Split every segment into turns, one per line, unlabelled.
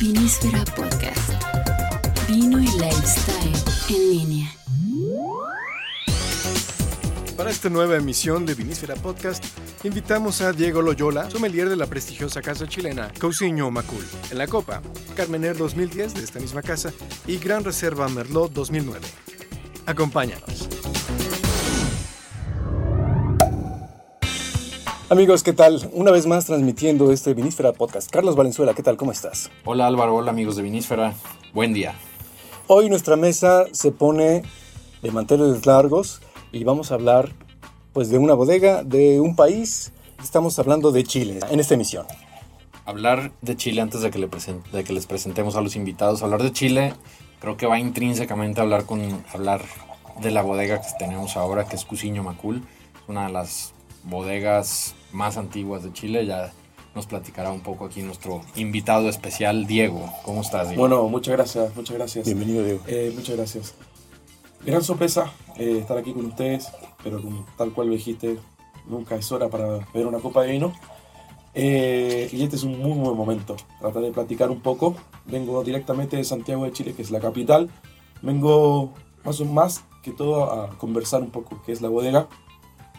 Vinísfera Podcast. Vino y lifestyle en línea.
Para esta nueva emisión de Vinísfera Podcast, invitamos a Diego Loyola, sommelier de la prestigiosa casa chilena Cousiño Macul. En la copa, Carmener 2010 de esta misma casa y Gran Reserva Merlot 2009. Acompáñanos. Amigos, ¿qué tal? Una vez más transmitiendo este Vinísfera Podcast. Carlos Valenzuela, ¿qué tal? ¿Cómo estás?
Hola Álvaro, hola amigos de Vinísfera. Buen día.
Hoy nuestra mesa se pone de manteles largos y vamos a hablar pues de una bodega, de un país. Estamos hablando de Chile en esta emisión.
Hablar de Chile antes de que, le present- de que les presentemos a los invitados. Hablar de Chile creo que va intrínsecamente a hablar, con, hablar de la bodega que tenemos ahora, que es Cusiño Macul. Una de las bodegas más antiguas de Chile. Ya nos platicará un poco aquí nuestro invitado especial, Diego. ¿Cómo estás, Diego?
Bueno, muchas gracias, muchas gracias.
Bienvenido, Diego.
Eh, muchas gracias. Gran sorpresa eh, estar aquí con ustedes, pero como tal cual lo dijiste, nunca es hora para beber una copa de vino. Eh, y este es un muy buen momento. Tratar de platicar un poco. Vengo directamente de Santiago de Chile, que es la capital. Vengo más o más que todo a conversar un poco qué es la bodega.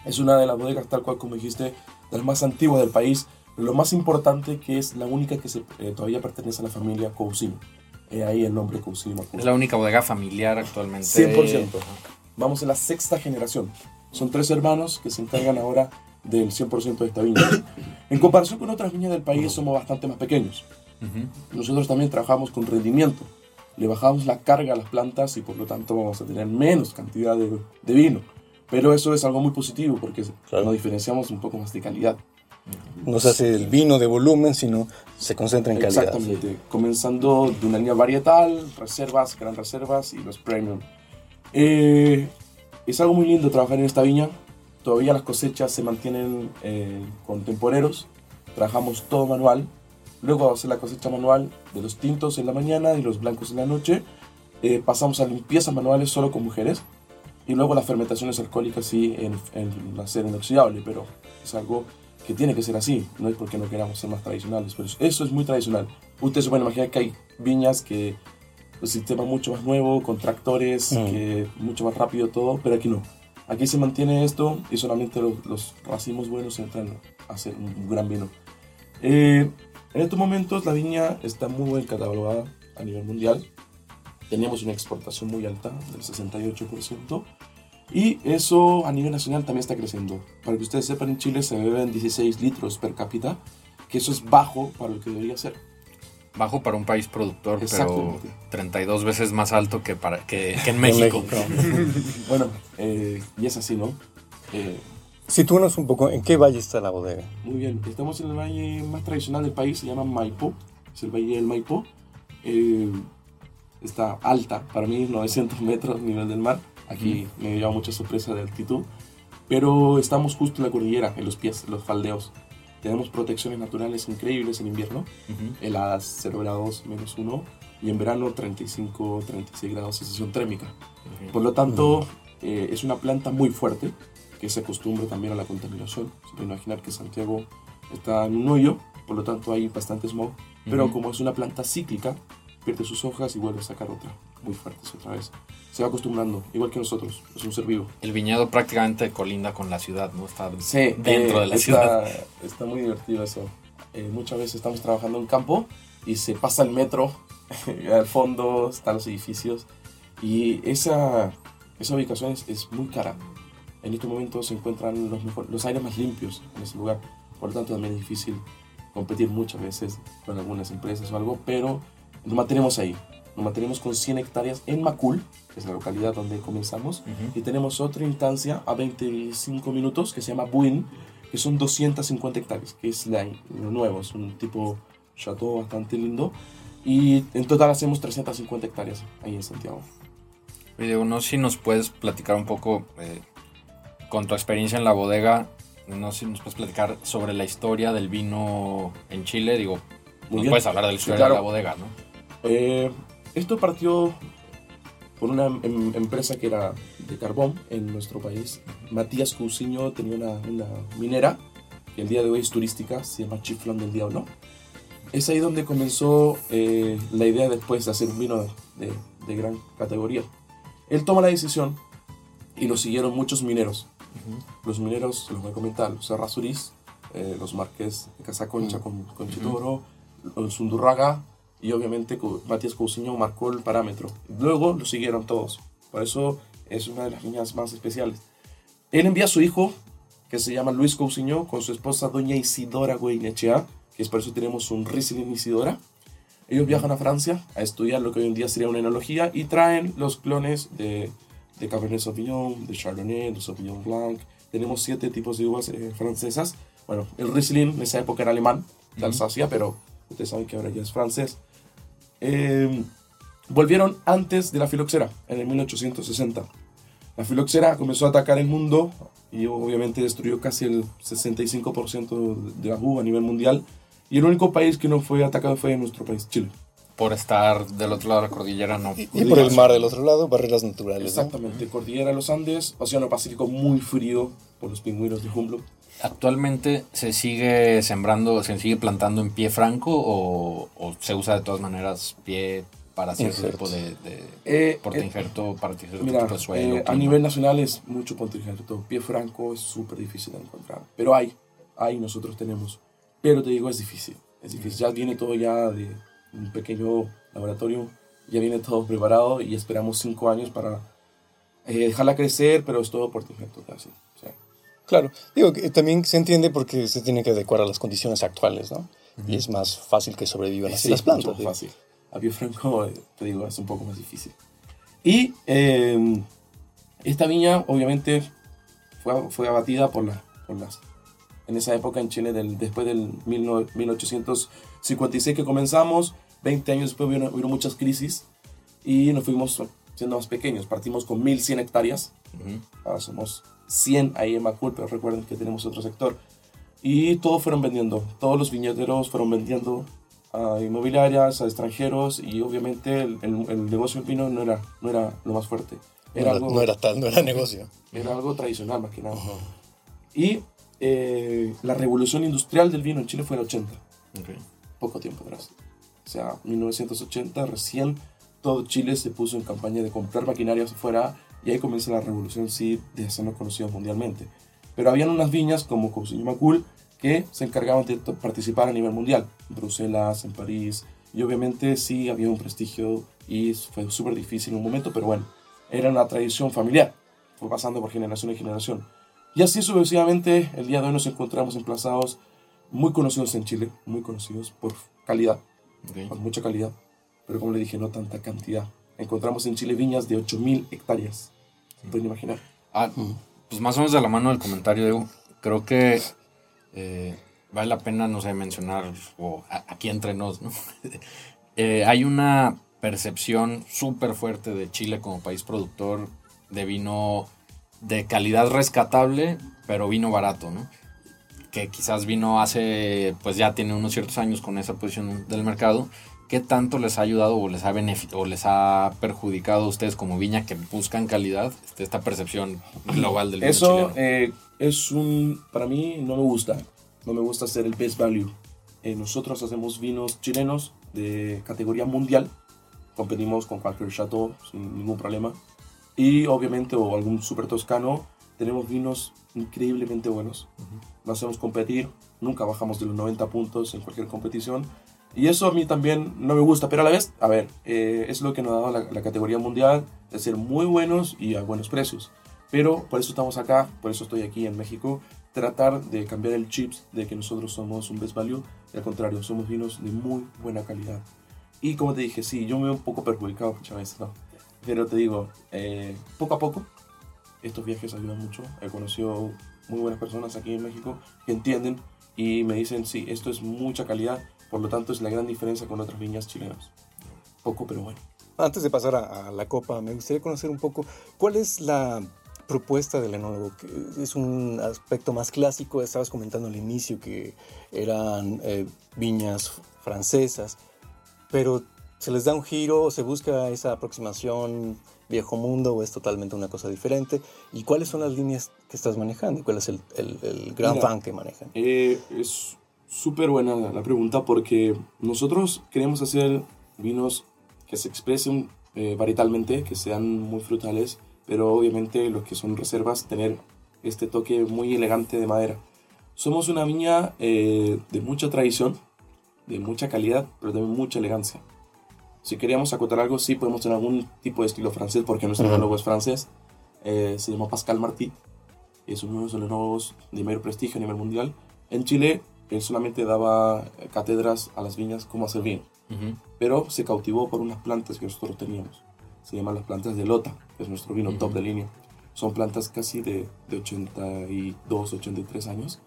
Es una de las bodegas, tal cual como dijiste, de las más antiguas del país. Pero lo más importante que es la única que se, eh, todavía pertenece a la familia Cousiño. Eh, ahí el nombre Cousiño Macul.
es la única bodega familiar actualmente.
100%. Vamos en la sexta generación. Son tres hermanos que se encargan ahora del 100% de esta viña. En comparación con otras viñas del país, somos bastante más pequeños. Nosotros también trabajamos con rendimiento. Le bajamos la carga a las plantas y por lo tanto vamos a tener menos cantidad de, de vino. Pero eso es algo muy positivo porque
Claro.
nos diferenciamos un poco más de calidad.
No se hace el vino de volumen, sino se concentra en calidad.
Exactamente. Comenzando de una línea varietal, reservas, gran reservas y los premium. Eh, es algo muy lindo trabajar en esta viña. Todavía las cosechas se mantienen eh, con temporeros. Trabajamos todo manual. Luego hacer la cosecha manual de los tintos en la mañana y los blancos en la noche, eh, pasamos a limpiezas manuales solo con mujeres. Y luego las fermentaciones alcohólicas sí en, en acero inoxidable, pero es algo que tiene que ser así. No es porque no queramos ser más tradicionales, pero eso es muy tradicional. Ustedes se pueden imaginar que hay viñas que el sistema es mucho más nuevo, con tractores,
Mm.
que mucho más rápido todo, pero aquí no. Aquí se mantiene esto y solamente los, los racimos buenos entran a hacer un, gran vino. Eh, en estos momentos la viña está muy bien catalogada a nivel mundial. Tenemos una exportación muy alta, del 68%. Y eso a nivel nacional también está creciendo. Para que ustedes sepan, en Chile se beben 16 litros per cápita, que eso es bajo para lo que debería ser.
Bajo para un país productor, pero
Exactamente.
32 veces más alto que, para, que, que en México.
Bueno, eh, y es así, ¿no? Eh,
Sitúanos un poco en qué valle está la bodega.
muy bien, estamos en el valle más tradicional del país, se llama Maipo, es el valle del Maipo. Eh, está alta, para mí 900 metros nivel del mar. Aquí me lleva mucha sorpresa de altitud. Pero estamos justo en la cordillera, en los pies, en los faldeos. Tenemos protecciones naturales increíbles en invierno,
Ujú.
heladas 0 grados menos 1 y en verano 35, 36 grados sensación térmica. Por lo tanto, eh, es una planta muy fuerte que se acostumbra también a la contaminación. Se puede imaginar que Santiago está en un hoyo, por lo tanto hay bastante smog, pero como es una planta cíclica, pierde sus hojas y vuelve a sacar otra, muy fuertes otra vez. Se va acostumbrando, igual que nosotros, es un ser vivo.
El viñedo prácticamente colinda con la ciudad, ¿no? Está
Sí,
dentro
eh,
de la
está,
ciudad.
Está muy divertido eso. Eh, muchas veces estamos trabajando en campo y se pasa el metro, al fondo están los edificios y esa, esa ubicación es, es muy cara. En estos momentos se encuentran los, mejor- los aires más limpios en ese lugar, por lo tanto también es difícil competir muchas veces con algunas empresas o algo, pero nos mantenemos ahí. Nos mantenemos con 100 hectáreas en Macul, que es la localidad donde comenzamos,
Ujú.
y tenemos otra instancia a 25 minutos que se llama Buin, que son 250 hectáreas, que es la, lo nuevo, es un tipo chateau bastante lindo. Y en total hacemos 350 hectáreas ahí en Santiago.
Oye, no sé si nos puedes platicar un poco eh, con tu experiencia en la bodega. No sé si nos puedes platicar sobre la historia del vino en Chile. Digo,
Muy
nos
bien.
puedes hablar de la
Sí,
historia
claro.
de la bodega, ¿no?
Eh, esto partió por una em- empresa que era de carbón en nuestro país. Matías Cousiño tenía una, una minera que el día de hoy es turística, se llama Chiflón del Diablo. es ahí donde comenzó eh, la idea después de hacer un vino de, de gran categoría. Él toma la decisión y lo siguieron muchos mineros. Los mineros, los voy a comentar, los Serrazurís, eh, los Marqués de Casaconcha con, con Chitoro, los Undurraga y obviamente Matías Cousiño marcó el parámetro. Luego lo siguieron todos. Por eso es una de las viñas más especiales. Él envía a su hijo, que se llama Luis Cousiño, con su esposa doña Isidora Goinechea, que es por eso tenemos un Riesling Isidora. Ellos viajan a Francia a estudiar lo que hoy en día sería una enología y traen los clones de, de Cabernet Sauvignon, de Chardonnay, de Sauvignon Blanc. Tenemos siete tipos de uvas eh, francesas. Bueno, el Riesling en esa época era alemán, de Alsacia, pero ustedes saben que ahora ya es francés. Eh, volvieron antes de la filoxera, en el 1860. La filoxera comenzó a atacar el mundo y obviamente destruyó casi el 65% de la uva a nivel mundial. Y el único país que no fue atacado fue nuestro país, Chile.
Por estar del otro lado de la cordillera, no.
Y, y por el mar del otro lado, barreras naturales. ¿no?
Exactamente, cordillera de los Andes, Océano Pacífico muy frío por los pingüinos de Humboldt.
¿Actualmente se sigue sembrando, se sigue plantando en pie franco o, o se usa de todas maneras pie para cierto
Injerto.
tipo de, de
Eh,
porte
eh,
injerto, para cierto
Mira,
tipo de suelo?
eh, a nivel nacional es mucho todo Pie franco es súper difícil de encontrar. Pero hay, hay, nosotros tenemos. Pero te digo, es difícil. Es difícil. Ya viene todo ya de un pequeño laboratorio. Ya viene todo preparado y esperamos cinco años para eh, dejarla crecer, pero es todo por injerto casi. O sea,
Claro, digo que también se entiende porque se tiene que adecuar a las condiciones actuales, ¿no? Y es más fácil que sobrevivan así
Sí,
las
es mucho
plantas.
más fácil. A franco, te digo, es un poco más difícil. Y eh, esta viña, obviamente, fue, fue abatida por, la, por las... En esa época en Chile, del, después del 19- 1856 que comenzamos, 20 años después hubieron, hubieron muchas crisis y nos fuimos siendo más pequeños. Partimos con 1100 hectáreas, ahora somos 100 ahí en Macul, pero recuerden que tenemos otro sector. Y todos fueron vendiendo, todos los viñeteros fueron vendiendo a inmobiliarias, a extranjeros y obviamente el, el- el negocio del vino no era, no era lo más fuerte.
No
Era,
era,
algo,
no era tal, no era negocio.
era algo tradicional más que nada. Y eh, la revolución industrial del vino en Chile fue en el 80,
Ok.
poco tiempo atrás. O sea, 1980 recién todo Chile se puso en campaña de comprar maquinarias afuera y ahí comienza la revolución sí de hacernos conocidos mundialmente. Pero habían unas viñas como Cousiño Macul que se encargaban de participar a nivel mundial, en Bruselas, en París, y obviamente sí había un prestigio y fue súper difícil en un momento, pero bueno, era una tradición familiar, fue pasando por generación en generación. Y así sucesivamente, el día de hoy nos encontramos emplazados muy conocidos en Chile, muy conocidos por calidad,
Ok.
con mucha calidad, pero como le dije, no tanta cantidad. Encontramos en Chile viñas de 8.000 hectáreas, se pueden imaginar.
Ah, pues más o menos de la mano del comentario, Diego, creo que eh, vale la pena, no sé, mencionar, o a- aquí entre nos, ¿no? Eh, hay una percepción súper fuerte de Chile como país productor de vino de calidad rescatable, pero vino barato, ¿no? Que quizás vino hace, pues ya tiene unos ciertos años con esa posición del mercado. ¿Qué tanto les ha ayudado o les ha, o les ha perjudicado a ustedes como viña que buscan calidad, este, esta percepción global del vino
Eso
chileno?
eh, es un, para mí no me gusta, no me gusta hacer el best value. Eh, nosotros hacemos vinos chilenos de categoría mundial, competimos con cualquier chateau sin ningún problema. Y obviamente, o algún super toscano, tenemos vinos increíblemente buenos. No hacemos competir, nunca bajamos de los 90 puntos en cualquier competición. Y eso a mí también no me gusta, pero a la vez, a ver, eh, es lo que nos ha dado la, la categoría mundial, de ser muy buenos y a buenos precios. Pero por eso estamos acá, por eso estoy aquí en México, tratar de cambiar el chips de que nosotros somos un best value, y al contrario, somos vinos de muy buena calidad. Y como te dije, sí, yo me veo un poco perjudicado muchas veces, ¿no? Pero te digo, eh, poco a poco, estos viajes ayudan mucho. He conocido muy buenas personas aquí en México que entienden y me dicen, sí, esto es mucha calidad, por lo tanto es la gran diferencia con otras viñas chilenas. Poco, pero bueno.
Antes de pasar a, a la copa, me gustaría conocer un poco cuál es la propuesta del enólogo. que Es un aspecto más clásico, estabas comentando al inicio que eran eh, viñas francesas, pero se les da un giro, se busca esa aproximación viejo mundo o es totalmente una cosa diferente. ¿Y cuáles son las líneas que estás manejando? ¿Cuál es el, el, el gran
Mira,
fan que manejan?
Eh, es, Súper buena la, pregunta porque nosotros queremos hacer vinos que se expresen eh, varietalmente, que sean muy frutales, pero obviamente los que son reservas tener este toque muy elegante de madera. Somos una viña eh, de mucha tradición, de mucha calidad, pero también mucha elegancia. Si queríamos acotar algo, sí podemos tener algún tipo de estilo francés, porque nuestro enólogo es francés. Eh, se llama Pascal Martí. Es uno de los enólogos de mayor prestigio a nivel mundial. En Chile, él solamente daba eh, cátedras a las viñas cómo hacer vino
Ujú.
pero se cautivó por unas plantas que nosotros teníamos. Se llaman las plantas de Lota, que es nuestro vino
Ujú.
top de línea. Son plantas casi de, de 82, 83 años.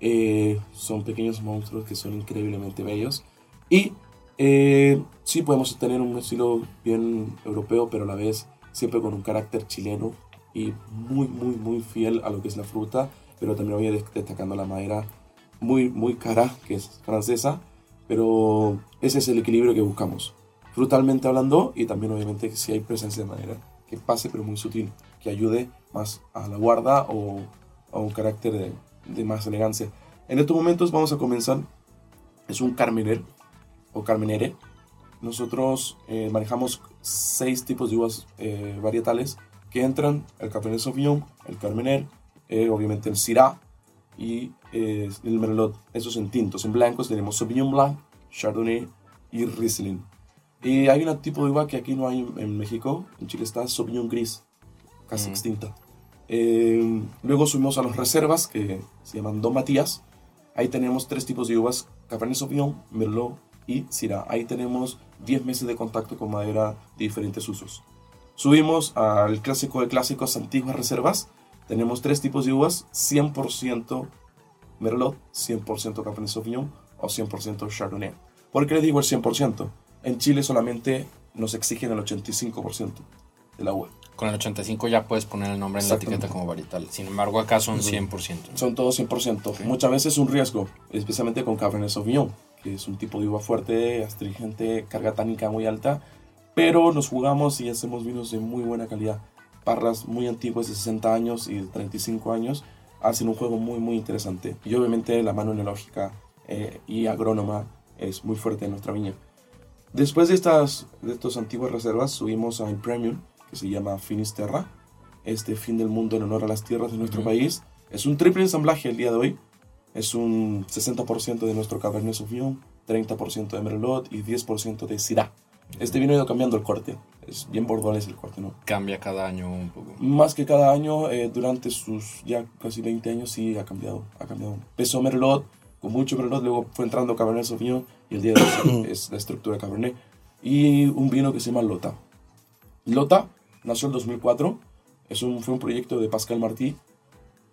Eh, son pequeños monstruos que son increíblemente bellos. Y eh, sí podemos tener un estilo bien europeo, pero a la vez siempre con un carácter chileno y muy, muy, muy fiel a lo que es la fruta, pero también voy destacando la madera muy, muy cara, que es francesa, pero ese es el equilibrio que buscamos. Frutalmente hablando y también obviamente si hay presencia de madera que pase pero muy sutil, que ayude más a la guarda o a un carácter de, de más elegancia. En estos momentos vamos a comenzar, es un carmener o carmenere. Nosotros eh, manejamos seis tipos de uvas eh, varietales que entran, el Cabernet Sauvignon, el carmener, eh, obviamente el Syrah y eh, el Merlot. Esos en tintos, en blancos tenemos Sauvignon Blanc, Chardonnay y Riesling. Y hay un tipo de uva que aquí no hay en- México, en Chile está Sauvignon Gris, casi
Mm.
extinta. Eh, luego subimos a las reservas que se llaman Don Matías. Ahí tenemos tres tipos de uvas, Cabernet Sauvignon, Merlot y Syrah. Ahí tenemos 10 meses de contacto con madera de diferentes usos. Subimos al clásico de clásicos, antiguas reservas. Tenemos tres tipos de uvas, 100% Merlot, 100% Cabernet Sauvignon o 100% Chardonnay. ¿Por qué les digo el 100%? En Chile solamente nos exigen el 85% de la uva.
Con el 85 ya puedes poner el nombre en la etiqueta como varietal. Sin embargo, acá son 100%. ¿no?
Son todos 100%. Muchas veces es un riesgo, especialmente con Cabernet Sauvignon, que es un tipo de uva fuerte, astringente, carga tánica muy alta, pero nos jugamos y hacemos vinos de muy buena calidad. Parras muy antiguas de 60 años y de 35 años hacen un juego muy muy interesante. Y obviamente la mano enológica eh, y agrónoma es muy fuerte en nuestra viña. Después de estas de estas antiguas reservas subimos a un premium que se llama Finisterra, este fin del mundo en honor a las tierras de nuestro país. Es un triple ensamblaje el día de hoy. Es un 60% de nuestro Cabernet Sauvignon, 30% de Merlot y 10% de Syrah. Este vino ha ido cambiando el corte. Es bien bordones el corte, ¿no?
Cambia cada año un poco.
Más que cada año, eh, durante sus ya casi 20 años, sí ha cambiado. Ha cambiado. Empezó Merlot, con mucho Merlot, luego fue entrando Cabernet Sauvignon y el día de hoy es la estructura Cabernet. Y un vino que se llama Lota. Lota nació en 2004, es un, fue un proyecto de Pascal Martí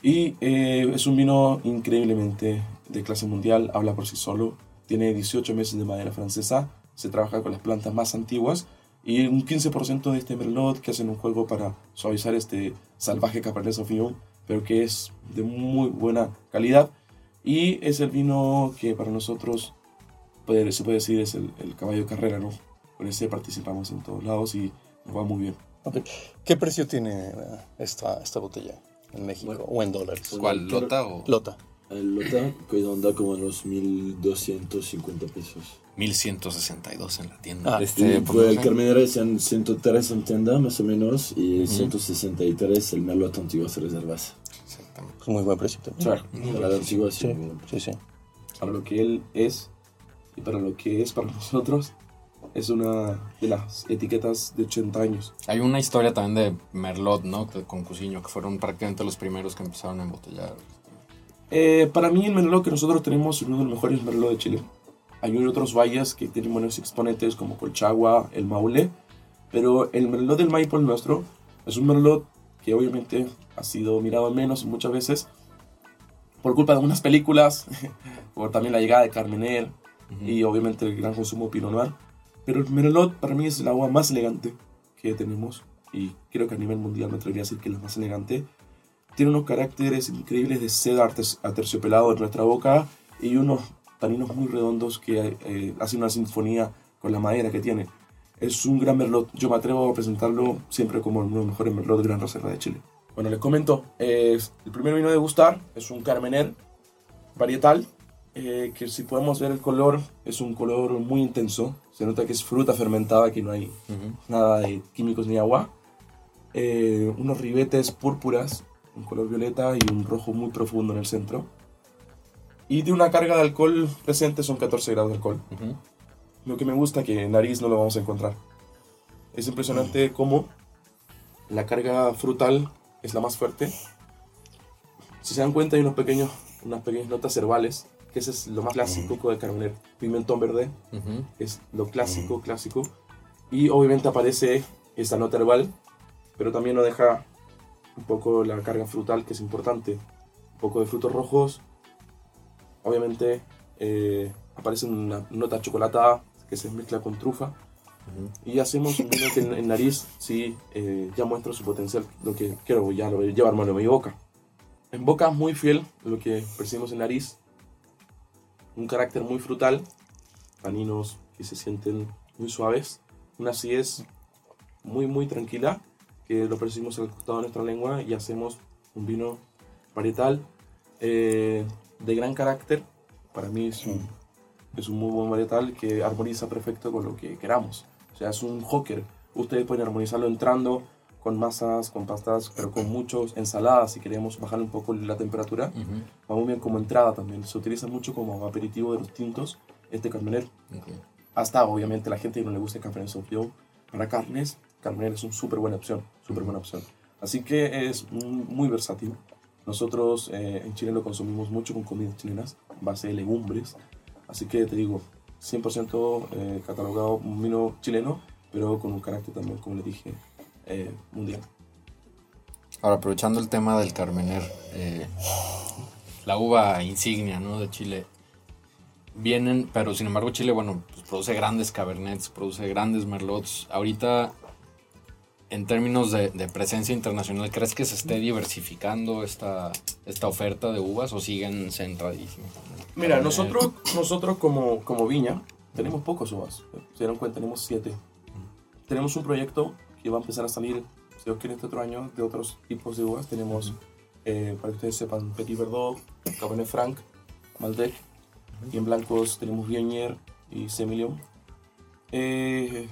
y eh, es un vino increíblemente de clase mundial, habla por sí solo, tiene 18 meses de madera francesa, se trabaja con las plantas más antiguas y un 15% de este merlot que hacen un juego para suavizar este salvaje Cabernet Sauvignon, pero que es de muy buena calidad y es el vino que para nosotros puede- se puede decir es el, el caballo de carrera, ¿no? Con ese participamos en todos lados y nos va muy bien.
Ok. ¿Qué precio tiene eh, esta, esta botella en México
Bueno.
o en dólares?
¿Cuál? ¿Lota o
Lota.
El Lota que anda como en los 1250 pesos.
1162 en la tienda?
Ah,
este,
pues el
sé.
Carmenere es en 103 en tienda, más o menos, y 163 el Merlot Antiguas Reservas.
Exactamente.
Es muy buen precio también.
Para la antigua, sí.
Sí, sí, sí.
para lo que él es y para lo que es para nosotros, es una de las etiquetas de 80 años.
Hay una historia también de Merlot, ¿no? Con Cusiño, que fueron prácticamente los primeros que empezaron a embotellar.
Eh, para mí el Merlot que nosotros tenemos es uno de los mejores Merlot de Chile. Hay otros valles que tienen buenos exponentes como Colchagua, el Maule, pero el Merlot del Maipol nuestro es un Merlot que obviamente ha sido mirado menos muchas veces por culpa de algunas películas, por también la llegada de Carmener y obviamente el gran consumo de Pinot Noir. Pero el Merlot para mí es el agua más elegante que tenemos y creo que a nivel mundial me atrevería a decir que es la más elegante. Tiene unos caracteres increíbles de seda aterciopelado en nuestra boca y unos taninos muy redondos que eh, hacen una sinfonía con la madera que tiene. Es un gran merlot. Yo me atrevo a presentarlo siempre como uno de los mejores merlot de Gran Reserva de Chile. Bueno, les comento. eh, el primer vino de gustar es un Carmener varietal eh, que si podemos ver el color, es un color muy intenso. Se nota que es fruta fermentada, que no hay nada de químicos ni agua. Eh, unos ribetes púrpuras, un color violeta y un rojo muy profundo en el centro. Y de una carga de alcohol presente son 14 grados de alcohol. Lo que me gusta que en nariz no lo vamos a encontrar. Es impresionante cómo la carga frutal es la más fuerte. Si se dan cuenta hay unos pequeños, unas pequeñas notas herbales, que ese es lo más clásico del Carmener. Pimentón verde es lo clásico, clásico. Y obviamente aparece esta nota herbal, pero también nos deja un poco la carga frutal, que es importante. Un poco de frutos rojos. Obviamente eh, aparece una nota chocolatada que se mezcla con trufa. Y hacemos un vino que en, nariz sí eh, ya muestra su potencial, lo que quiero ya lo llevar mano a mi boca. En boca muy fiel lo que percibimos en nariz, un carácter muy frutal, paninos que se sienten muy suaves, una acidez muy muy tranquila que lo percibimos al costado de nuestra lengua y hacemos un vino varietal eh, de gran carácter. Para mí es un, es un muy buen varietal que armoniza perfecto con lo que queramos. O sea, es un hocker. Ustedes pueden armonizarlo entrando con masas, con pastas, pero con muchos ensaladas si queremos bajar un poco la temperatura. Va muy bien como entrada también. Se utiliza mucho como aperitivo de los tintos este Carmener. Hasta obviamente la gente que no le gusta el Cabernet Sauvignon para carnes, Carmener es una súper buena opción, súper buena opción. Así que es muy versátil. Nosotros eh, en Chile lo consumimos mucho con comidas chilenas, base de legumbres. Así que te digo, 100% eh, catalogado un vino chileno, pero con un carácter también, como le dije, eh, mundial.
Ahora, aprovechando el tema del Carmener, eh, la uva insignia ¿no? de Chile, vienen, pero sin embargo Chile, bueno, pues produce grandes cabernets, produce grandes merlots. Ahorita, en términos de, presencia internacional, ¿crees que se esté diversificando esta, esta oferta de uvas o siguen centradísimos?
Mira, nosotros, nosotros como, como viña tenemos pocos uvas. Se dieron cuenta, tenemos siete. Tenemos un proyecto que va a empezar a salir, si Dios quiere, este otro año, de otros tipos de uvas. Tenemos, eh, para que ustedes sepan, Petit Verdot, Cabernet Franc, Malbec, y en blancos tenemos Viognier y Semillon. Eh,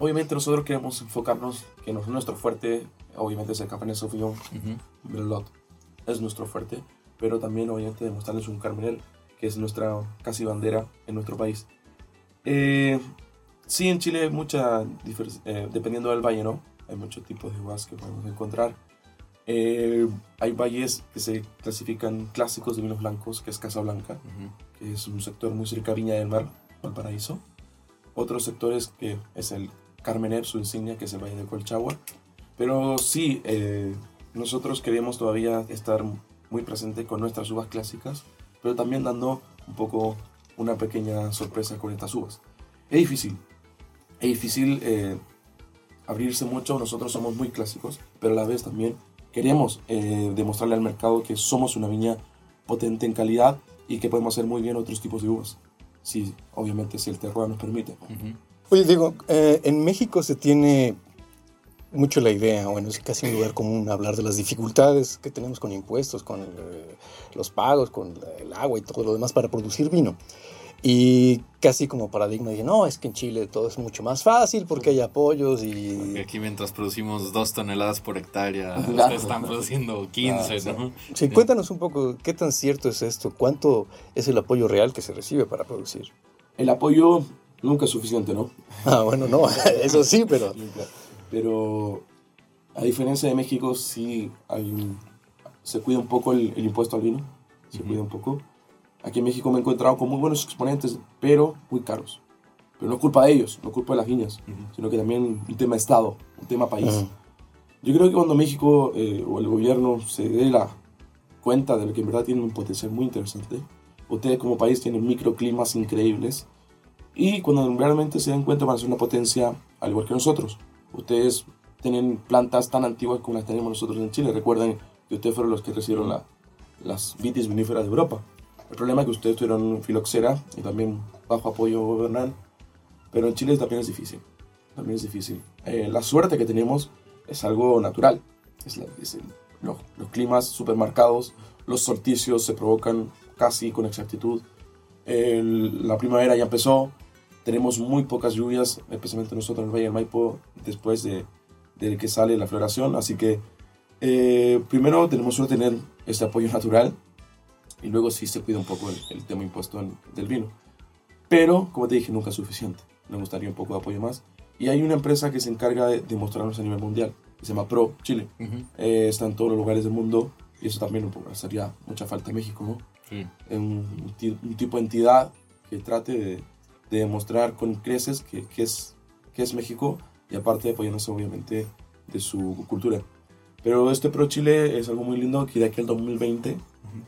obviamente nosotros queremos enfocarnos, que nuestro fuerte, obviamente es el Cabernet Sauvignon, uh es nuestro fuerte, pero también obviamente demostrarles un Carmenel, que es nuestra casi bandera en nuestro país. Eh, Sí, en Chile hay mucha eh, dependiendo del valle, ¿no? Hay muchos tipos de uvas que podemos encontrar. Eh, hay valles que se clasifican clásicos de vinos blancos, que es Casablanca, que es un sector muy cerca de Viña del Mar, Valparaíso. Otros sectores que es el Carmener, su insignia, que es el Valle de Colchagua. Pero sí, eh, nosotros queremos todavía estar muy presente con nuestras uvas clásicas, pero también dando un poco una pequeña sorpresa con estas uvas. Es difícil, es difícil eh, abrirse mucho, nosotros somos muy clásicos, pero a la vez también queremos eh, demostrarle al mercado que somos una viña potente en calidad y que podemos hacer muy bien otros tipos de uvas. Sí, obviamente si el terroir nos permite.
Oye, digo, eh, en México se tiene mucho la idea, bueno, es casi un lugar común hablar de las dificultades que tenemos con impuestos, con los pagos, con el agua y todo lo demás para producir vino. Y casi como paradigma dije, no, es que en Chile todo es mucho más fácil porque hay apoyos y...
Porque aquí mientras producimos dos toneladas por hectárea, ustedes están produciendo 15, ¿no?
Sí, cuéntanos un poco, ¿qué tan cierto es esto? ¿Cuánto es el apoyo real que se recibe para producir?
El apoyo nunca es suficiente, ¿no?
Ah, bueno, no, eso sí, pero...
Pero a diferencia de México, sí hay se cuida un poco el, impuesto al vino, se cuida un poco Aquí en México me he encontrado con muy buenos exponentes, pero muy caros. Pero no es culpa de ellos, no es culpa de las viñas, sino que también un tema Estado, un tema país. Yo creo que cuando México eh, o el gobierno se dé la cuenta de que en verdad tienen un potencial muy interesante, ustedes como país tienen microclimas increíbles, y cuando realmente se den cuenta van a ser una potencia al igual que nosotros. Ustedes tienen plantas tan antiguas como las tenemos nosotros en Chile. Recuerden que ustedes fueron los que recibieron la, las vitis viníferas de Europa. El problema es que ustedes tuvieron filoxera y también bajo apoyo gubernamental, pero en Chile también es difícil. También es difícil. Eh, la suerte que tenemos es algo natural. Es, los, climas supermercados, los solsticios se provocan casi con exactitud. El- la primavera ya empezó, tenemos muy pocas lluvias, especialmente nosotros en el Valle del Maipo, después de, de que sale la floración. Así que eh, primero tenemos de tener este apoyo natural y luego sí se cuida un poco el, el tema impuesto en- del vino. Pero, como te dije, nunca es suficiente. Me gustaría un poco de apoyo más. Y hay una empresa que se encarga de, de mostrarnos a nivel mundial, que se llama Pro Chile. Eh, está en todos los lugares del mundo y eso también un poco haría mucha falta en México, ¿no?
Sí.
un, un tipo de entidad que trate de, de demostrar con creces que, que es, que es México y aparte apoyándose obviamente de su cultura. Pero este Pro Chile es algo muy lindo que de aquí al 2020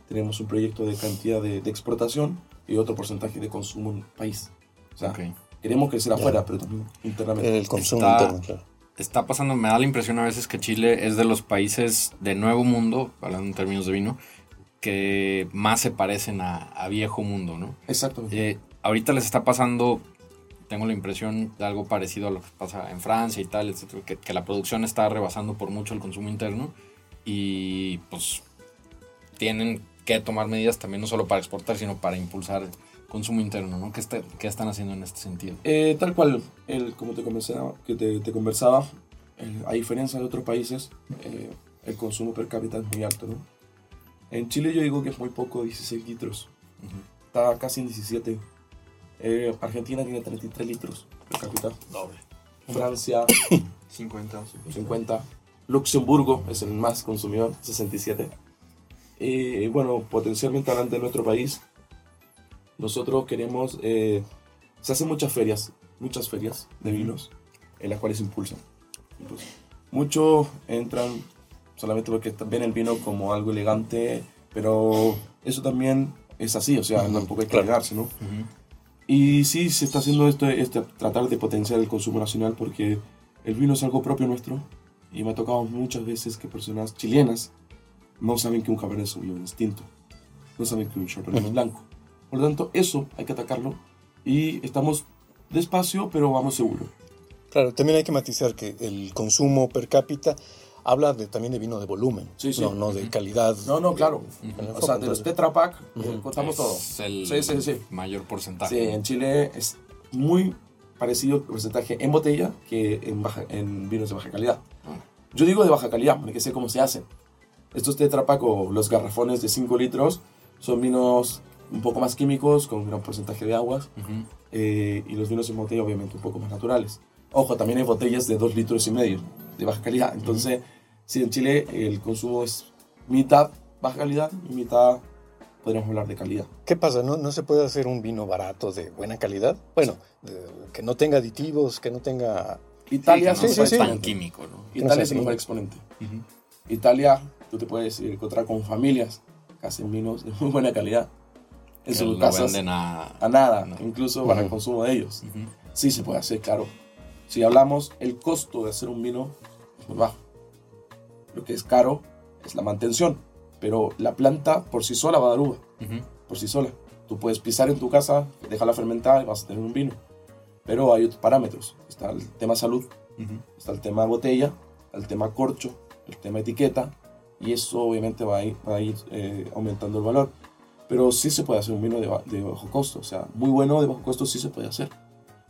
tenemos un proyecto de cantidad de, de exportación y otro porcentaje de consumo en el país. O sea,
Ok.
queremos crecer afuera, pero también internamente.
El consumo
Está-
interno, claro.
Está pasando, me da la impresión a veces que Chile es de los países de nuevo mundo, hablando en términos de vino, que más se parecen a, a viejo mundo, ¿no?
Exactamente.
Eh, ahorita les está pasando, tengo la impresión de algo parecido a lo que pasa en Francia, Italia, etcétera, que, que la producción está rebasando por mucho el consumo interno y pues tienen que tomar medidas también no solo para exportar, sino para impulsar consumo interno, ¿no? ¿Qué, está- qué están haciendo en este sentido?
Eh, tal cual, el, como te conversaba, que te, te conversaba el- a diferencia de otros países, eh, el consumo per cápita es muy alto, ¿no? En Chile yo digo que es muy poco, 16 litros. Está casi en 17. Eh, Argentina tiene 33 litros per cápita.
Doble.
Francia,
50.
50. Luxemburgo es el más consumidor, 67. Y bueno, potencialmente hablando de nuestro país, nosotros queremos. eh, se hacen muchas ferias, muchas ferias de vinos, en las cuales impulsan. impulsan. Muchos entran solamente porque ven el vino como algo elegante, pero eso también es así, o sea, tampoco hay que negarse, ¿no? Y sí, se está haciendo esto, este, tratar de potenciar el consumo nacional porque el vino es algo propio nuestro y me ha tocado muchas veces que personas chilenas no saben que un cabernet sauvignon es tinto, no saben que un chardonnay es blanco. Por lo tanto, eso hay que atacarlo y estamos despacio, pero vamos seguro.
Claro, también hay que matizar que el consumo per cápita habla de, también de vino de volumen,
Sí, sí.
No, no de calidad.
No, no, claro.
En el
O sea, de los
entonces.
Tetra Pak, eh, contamos todo.
Es el
Sí, sí, sí.
mayor porcentaje.
Sí, en Chile es muy parecido el porcentaje en botella que en, baja, en vinos de baja calidad. Yo digo de baja calidad, porque sé cómo se hacen. Estos Tetra Pak o los garrafones de 5 litros son vinos un poco más químicos, con un gran porcentaje de aguas, eh, y los vinos en botella obviamente un poco más naturales. Ojo, también hay botellas de 2 litros y medio de baja calidad. Entonces, sí, en Chile el consumo es mitad baja calidad y mitad podríamos hablar de calidad.
¿Qué pasa? ¿No, ¿No se puede hacer un vino barato de buena calidad? Bueno, de- que no tenga aditivos, que no tenga...
Italia
Sí, que no
sí,
es
sí.
tan químico, ¿no?
Italia
No
es el mejor exponente. Italia, tú te puedes encontrar con familias que hacen vinos de muy buena calidad en
Que
sus
lo
casas
venden a...
a nada,
No.
incluso para el consumo de ellos.
Ujú.
Sí se puede hacer, claro. Si hablamos, el costo de hacer un vino es muy bajo. Lo que es caro es la mantención, pero la planta por sí sola va a dar uva, por sí sola. Tú puedes pisar en tu casa, dejarla fermentar y vas a tener un vino. Pero hay otros parámetros. Está el tema salud, está el tema botella, el tema corcho, el tema etiqueta, y eso obviamente va a ir, va a ir eh, aumentando el valor. Pero sí se puede hacer un vino de, de bajo costo, o sea, muy bueno de bajo costo sí se puede hacer.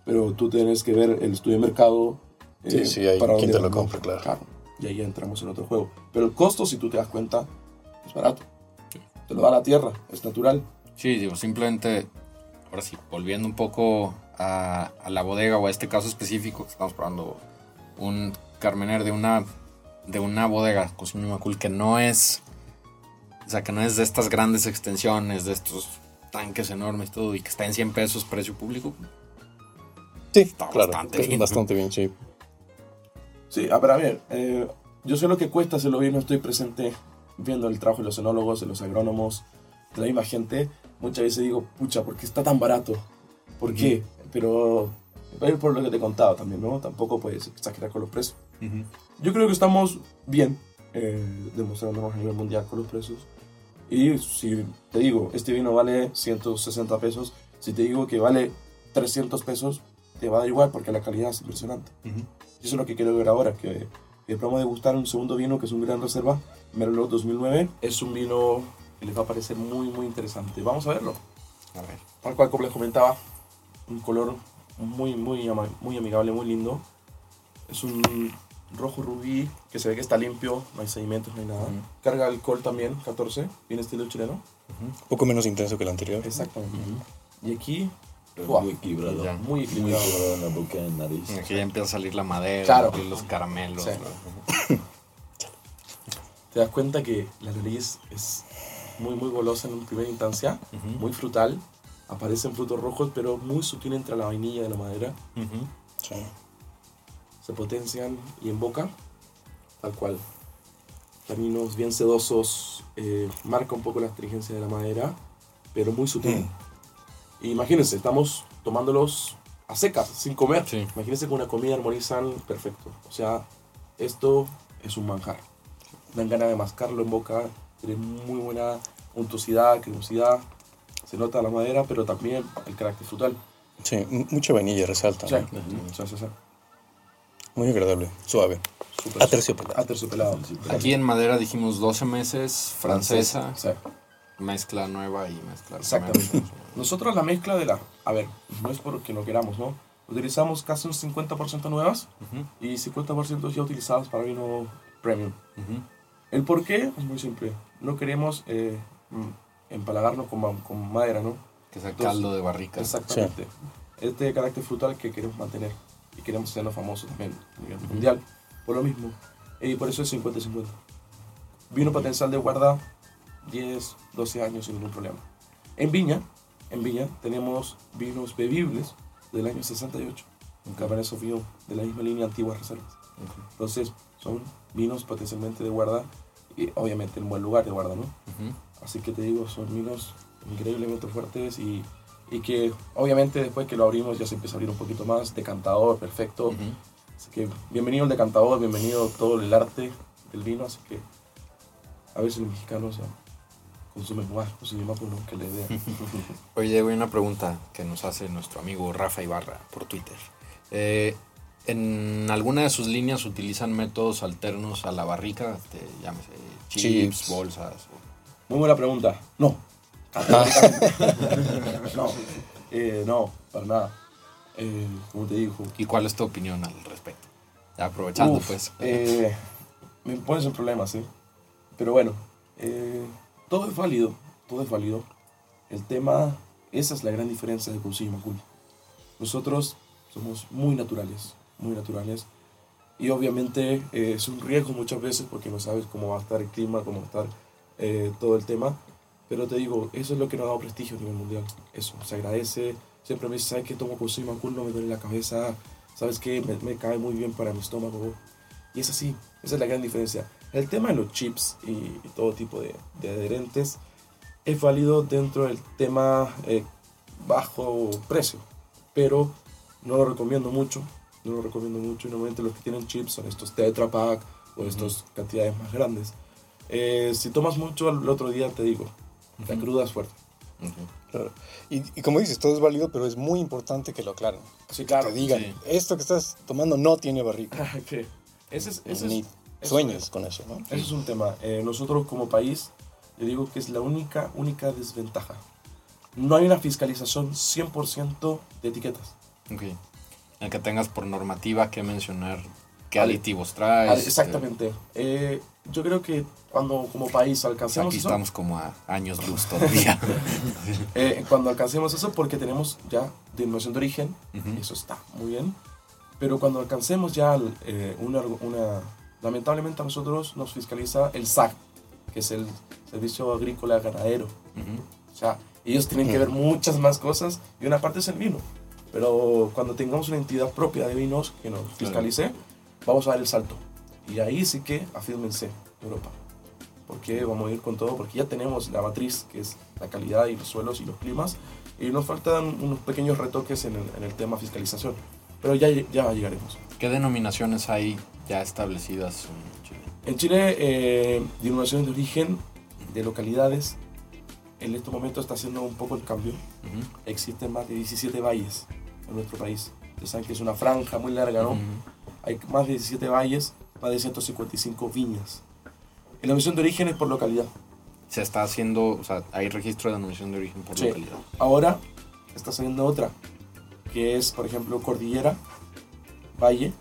Pero tú tienes que ver el estudio de mercado.
Sí, sí, hay
para
quien
dónde
te lo compre, claro.
Y ahí entramos en otro juego. Pero el costo, si tú te das cuenta, es barato. Te lo da la tierra, es natural.
Sí, digo, simplemente, ahora sí, volviendo un poco a, a la bodega o a este caso específico, estamos probando un Carmener de una, de una bodega, Cocina Macul, que no es, o sea, que no es de estas grandes extensiones, de estos tanques enormes y todo, y que está en 100 pesos precio público.
Sí,
Está
claro,
bastante bien.
bastante bien, sí.
Sí, a ver, a ver. eh, yo sé lo que cuesta hacerlo bien, no estoy presente viendo el trabajo de los enólogos, de los agrónomos, de la misma gente. Muchas veces digo, pucha, ¿por qué está tan barato? ¿Por qué? Pero va a ir por lo que te he contado también, ¿no? Tampoco puedes exagerar con los precios. Yo creo que estamos bien eh, demostrándonos a nivel mundial con los precios. Y si te digo, este vino vale 160 pesos, si te digo que vale 300 pesos, te va a dar igual porque la calidad es impresionante. Y eso es lo que quiero ver ahora, que, que podamos degustar un segundo vino que es un gran reserva, Merlot 2009. Es un vino y les va a parecer muy, muy interesante. Vamos a verlo.
A ver.
Tal cual como les comentaba, un color muy, muy, muy amigable, muy lindo. Es un rojo rubí que se ve que está limpio, no hay sedimentos, no hay nada. Carga alcohol también, 14, bien estilo chileno.
Un poco menos intenso que el anterior.
Exactamente. Y aquí.
Muy equilibrado.
Ya.
muy
Muy
equilibrado.
equilibrado en la boca, en nariz.
Aquí ya empieza a salir la madera,
Claro.
y los caramelos.
Sí. Te das cuenta que la nariz es muy, muy golosa en primera instancia,
Ujú.
muy frutal. Aparecen frutos rojos, pero muy sutil entre la vainilla y la madera.
Ujú.
Sí.
se potencian y en boca, tal cual. Taninos bien sedosos, eh, marca un poco la astringencia de la madera, pero muy sutil. Imagínense, estamos tomándolos a secas, sin comer.
Sí.
Imagínense que una comida armonizan perfecto. O sea, esto es un manjar. Dan ganas de mascarlo en boca, tiene muy buena untuosidad, cremosidad. Se nota la madera, pero también el carácter frutal.
Sí, mucha vainilla resalta.
Sí,
¿no?
sí, sí, sí.
Muy agradable, suave.
Súper-
Aterciopelado.
Aterciopelado.
Aquí en madera dijimos 12 meses, francesa,
Sí.
mezcla nueva y mezcla
Exactamente. Nosotros la mezcla de la... A ver, no es porque no queramos, ¿no? Utilizamos casi un 50% nuevas
Ujú,
y 50% ya utilizadas para vino premium.
ujú.
El por qué es muy simple. No queremos eh, mm, empalagarnos con, con madera, ¿no?
Que sea caldo de barrica.
Exactamente. Este carácter frutal que queremos mantener y queremos hacernos famosos también a nivel mundial. Por lo mismo. Y por eso es 50 y 50. Vino potencial de guarda 10, 12 años sin ningún problema. En Viña, en Viña tenemos vinos bebibles del año 68. Un Cabernet Sauvignon de la misma línea Antiguas Reservas. Entonces son vinos potencialmente de guarda y obviamente en buen lugar de guarda, ¿no? Así que te digo, son vinos increíblemente fuertes y, y que obviamente después que lo abrimos ya se empieza a abrir un poquito más, decantador, perfecto. Así que bienvenido el decantador, bienvenido todo el arte del vino, así que a si los mexicanos consumen más, que la idea.
Oye, una pregunta que nos hace nuestro amigo Rafa Ibarra por Twitter. Eh, ¿En alguna de sus líneas utilizan métodos alternos a la barrica? Este, llámese chips,
Chips.
bolsas.
Muy buena pregunta. No. Categóricamente. no. Eh, no, para nada. Eh, como te digo,
¿Y cuál es tu opinión al respecto? Ya aprovechando,
Uf,
pues.
eh, me pones en problemas, ¿sí? Pero bueno, eh, todo es válido, todo es válido. El tema, esa es la gran diferencia de Consigo y Macul. Nosotros somos muy naturales, muy naturales. Y obviamente eh, es un riesgo muchas veces porque no sabes cómo va a estar el clima, cómo va a estar eh, todo el tema. Pero te digo, eso es lo que nos ha dado prestigio a nivel mundial. Eso, se agradece. Siempre me dice, ¿sabes qué? Tomo Consigo y Macul, no me duele la cabeza. ¿Sabes qué? Me, me cae muy bien para mi estómago. Y es así, esa es la gran diferencia. El tema de los chips y, y todo tipo de, de adherentes es válido dentro del tema eh, bajo precio, pero no lo recomiendo mucho, no lo recomiendo mucho y normalmente los que tienen chips son estos Tetra Pak o estas cantidades más grandes. Eh, si tomas mucho el otro día te digo, la cruda es fuerte.
Claro. Y, y como dices, todo es válido, pero es muy importante que lo aclaren.
Sí,
Que te digan,
sí.
esto que estás tomando no tiene barrica.
Ese es, ese es,
sueñes
es.
con eso, ¿no?
Ese es un tema. Eh, nosotros como país, le digo que es la única, única desventaja. No hay una fiscalización 100% de etiquetas.
Ok. El que tengas por normativa que mencionar qué aditivos traes.
Ah, Exactamente. Eh, yo creo que cuando como país
este,
alcancemos
aquí
eso,
estamos como a años luz todavía.
eh, cuando alcancemos eso, porque tenemos ya denominación de origen,
Ujú.
eso está muy bien. Pero cuando alcancemos ya eh, una, una- lamentablemente a nosotros nos fiscaliza el SAC, que es el Servicio Agrícola Ganadero.
Ujú.
O sea, ellos tienen que ver muchas más cosas y una parte es el vino. Pero cuando tengamos una entidad propia de vinos que nos fiscalice, vamos a dar el salto. Y ahí sí que afírmense, Europa. Porque vamos a ir con todo, porque ya tenemos la matriz, que es la calidad y los suelos y los climas, y nos faltan unos pequeños retoques en el, en el tema fiscalización. Pero ya, ya llegaremos.
¿Qué denominaciones hay ya establecidas en Chile?
En Chile, eh, denominaciones de origen de localidades, en este momento está haciendo un poco el cambio.
Ujú.
existen más de 17 valles en nuestro país. Ustedes saben que es una franja muy larga, ¿no?
Ujú.
Hay más de 17 valles, más de 155 viñas. En la misión de origen es por localidad.
se está haciendo, o sea, hay registro de denominación de origen por
Sí.
localidad.
Ahora está saliendo otra, que es, por ejemplo, Cordillera, Valle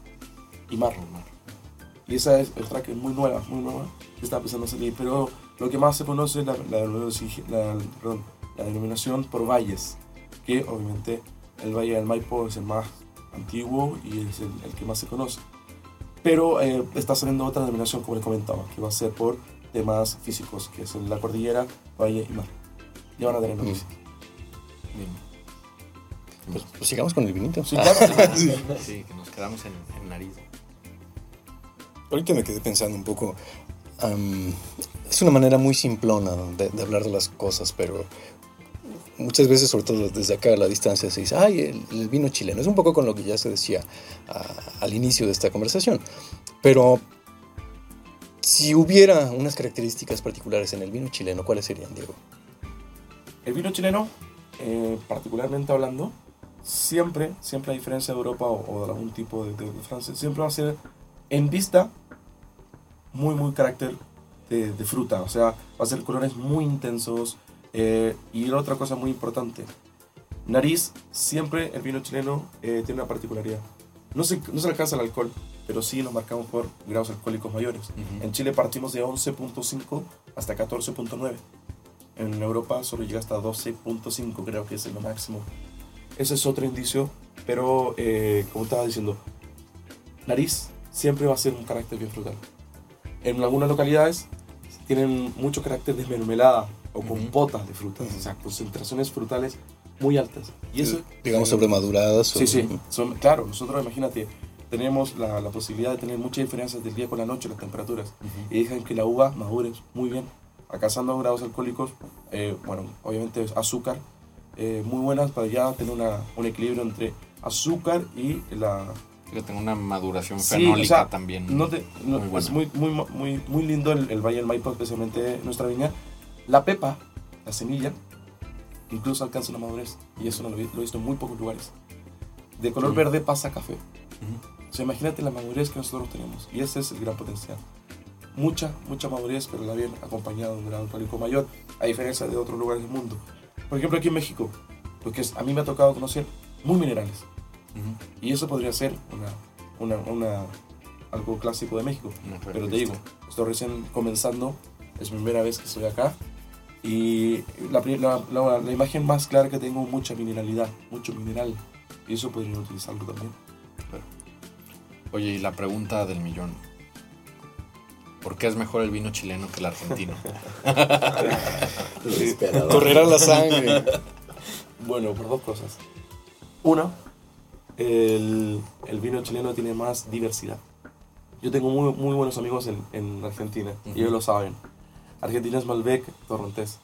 y Mar. Y esa es otra que es muy nueva, muy nueva, que está empezando a salir. Pero lo que más se conoce es la, la, la- perdón, la denominación por valles, que obviamente el Valle del Maipo es el más antiguo y es el, el que más se conoce. Pero eh, está saliendo otra denominación, como le comentaba, que va a ser por temas físicos, que es la Cordillera, Valle y Mar. Ya van a tener noticias.
Bien.
Pues, pues sigamos con el vinito.
Sí, claro.
Sí, que nos quedamos en, en nariz.
Ahorita me quedé pensando un poco. am, es una manera muy simplona de, hablar de las cosas, pero muchas veces, sobre todo desde acá a la distancia, se dice, ay, el, vino chileno. Es un poco con lo que ya se decía al inicio de esta conversación. Pero si hubiera unas características particulares en el vino chileno, ¿cuáles serían, Diego?
El vino chileno, eh, particularmente hablando, siempre, siempre a diferencia de Europa o, o de algún tipo de Francia, siempre va a ser en vista muy, muy carácter de, de fruta. O sea, va a ser colores muy intensos. eh, y la otra cosa muy importante, nariz, siempre el vino chileno eh, tiene una particularidad. No se, no se alcanza el alcohol, pero sí nos marcamos por grados alcohólicos mayores.
Ujú.
En Chile partimos de 11.5 hasta 14.9. En Europa solo llega hasta 12.5, creo que es lo máximo. Ese es otro indicio, pero eh, como estaba diciendo, nariz siempre va a ser un carácter bien frutal. En algunas localidades tienen mucho carácter de mermelada o compotas de frutas, o sea, concentraciones frutales muy altas. Y eso,
Digamos,
eh,
sobremaduradas.
Sí,
o-
sí. Son, claro, nosotros imagínate, tenemos la, la posibilidad de tener muchas diferencias del día con la noche, las temperaturas, y dejan que la uva madure muy bien, alcanzando grados alcohólicos, eh, bueno, obviamente azúcar, eh, muy buenas para ya tener una, un equilibrio entre azúcar y la...
Que tenga una maduración
Sí,
fenólica
o sea,
también.
No te- no-
muy
es muy, muy, muy, muy lindo el, el Valle del Maipo, especialmente nuestra viña. La pepa, la semilla, incluso alcanza una madurez, y eso no lo, he- lo he visto en muy pocos lugares. De color verde pasa a café.
Ujú.
O sea, imagínate la madurez que nosotros tenemos. Y ese es el gran potencial. Mucha, mucha madurez, pero la bien acompañada de un grado alcohólico mayor, a diferencia de otros lugares del mundo. Por ejemplo, aquí en México, lo que es, a mí me ha tocado conocer, muy minerales. Y eso podría ser una, una, una- algo clásico de México.
Una
Pero te digo, estoy recién comenzando, es mi primera vez que estoy acá. Y la, la, la- la imagen más clara que tengo, mucha mineralidad, mucho mineral. Y eso podría utilizarlo también.
Oye, y la pregunta del millón. ¿Por qué es mejor el vino chileno que el argentino?
Correrá la sangre.
Bueno, por dos cosas. Una, el, el vino chileno tiene más diversidad. Yo tengo muy, muy buenos amigos en, en Argentina, y ellos lo saben. Argentina es Malbec, Torrontés,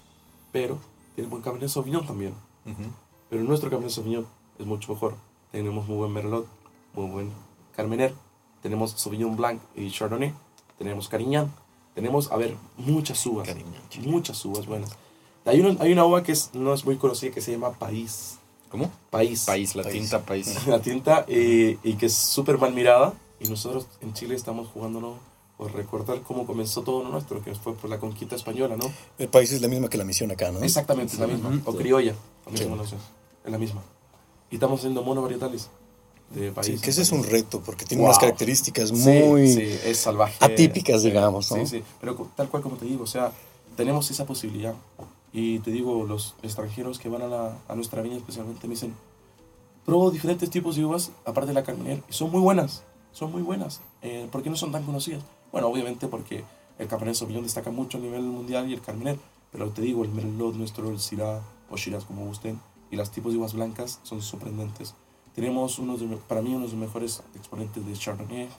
pero tiene buen Cabernet Sauvignon también.
Ujú.
Pero nuestro Cabernet Sauvignon es mucho mejor. Tenemos muy buen Merlot, muy buen Carmener, tenemos Sauvignon Blanc y Chardonnay, tenemos Carignan, tenemos, a ver, muchas uvas.
Carignan,
muchas uvas buenas. Hay una, hay una uva que es, no es muy conocida que se llama País.
¿Cómo?
País.
País, la
País.
tinta país.
La tinta eh, y que es súper mal mirada. Y nosotros en Chile estamos jugándonos por recordar cómo comenzó todo lo nuestro, que fue por la conquista española, ¿no?
El país es la misma que la misión acá, ¿no?
Exactamente, es la misma. O criolla, también
Sí.
Es la misma. Y estamos haciendo monovarietales de país.
Sí, que ese es un reto, porque tiene
Wow.
unas características muy...
sí, es salvaje.
atípicas, digamos, ¿no?
Sí, sí, pero tal cual como te digo, o sea, tenemos esa posibilidad. Y te digo, los extranjeros que van a, la, a nuestra viña especialmente me dicen, pruebo diferentes tipos de uvas, aparte de la Carmener, y son muy buenas, son muy buenas. Eh, ¿Por qué no son tan conocidas? Bueno, obviamente porque el Cabernet Sauvignon destaca mucho a nivel mundial y el Carmener, pero te digo, el Merlot nuestro, el Syrah o Shiraz como gusten, y los tipos de uvas blancas son sorprendentes. Tenemos uno de, para mí uno de los mejores exponentes de Chardonnay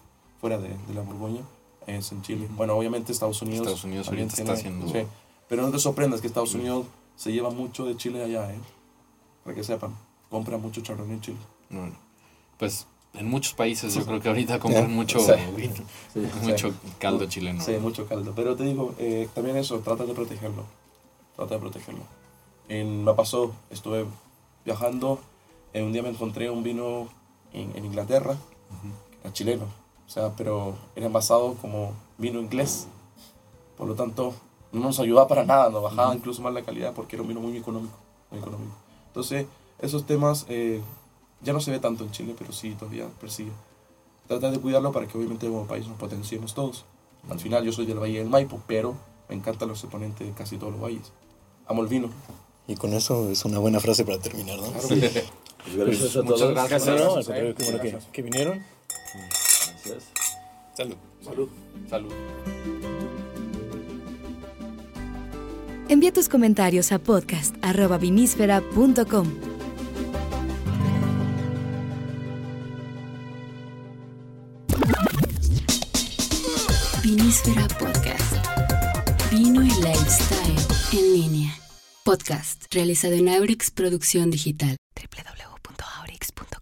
fuera de, de la Borgoña, es en Chile. Bueno, obviamente Estados Unidos.
Estados Unidos ahorita está haciendo-
sí. Pero no te sorprendas que Estados Unidos se lleva mucho de Chile allá, ¿eh? Para que sepan, compra mucho Chardonnay en Chile.
Bueno, pues en muchos países yo creo que ahorita compran mucho
Sí.
vino,
Sí.
mucho caldo chileno.
Sí, mucho caldo. Pero te digo, eh, también eso, trata de protegerlo. Trata de protegerlo. En, me pasó, estuve viajando, eh, un día me encontré un vino en, en Inglaterra, que era chileno, o sea, pero era envasado como vino inglés. Por lo tanto, no nos ayudaba para nada, nos bajaba incluso más la calidad porque era un vino muy económico, muy económico. Entonces, esos temas eh, ya no se ve tanto en Chile, pero sí todavía persigue. Tratar de cuidarlo para que obviamente como país nos potenciemos todos. Al final yo soy del Valle del Maipo, pero me encantan los exponentes de casi todos los valles. Amo el vino.
Y con eso es una buena frase para terminar, ¿no?
Pues gracias a
muchas
todos.
gracias.
No, no, al
Gracias,
que, que vinieron.
Gracias.
Salud.
Salud. Salud.
Envía tus comentarios a podcast.vinísfera.com. Vinísfera Podcast. Vino y lifestyle en línea. Podcast realizado en Aurix Producción Digital. www.aurix.com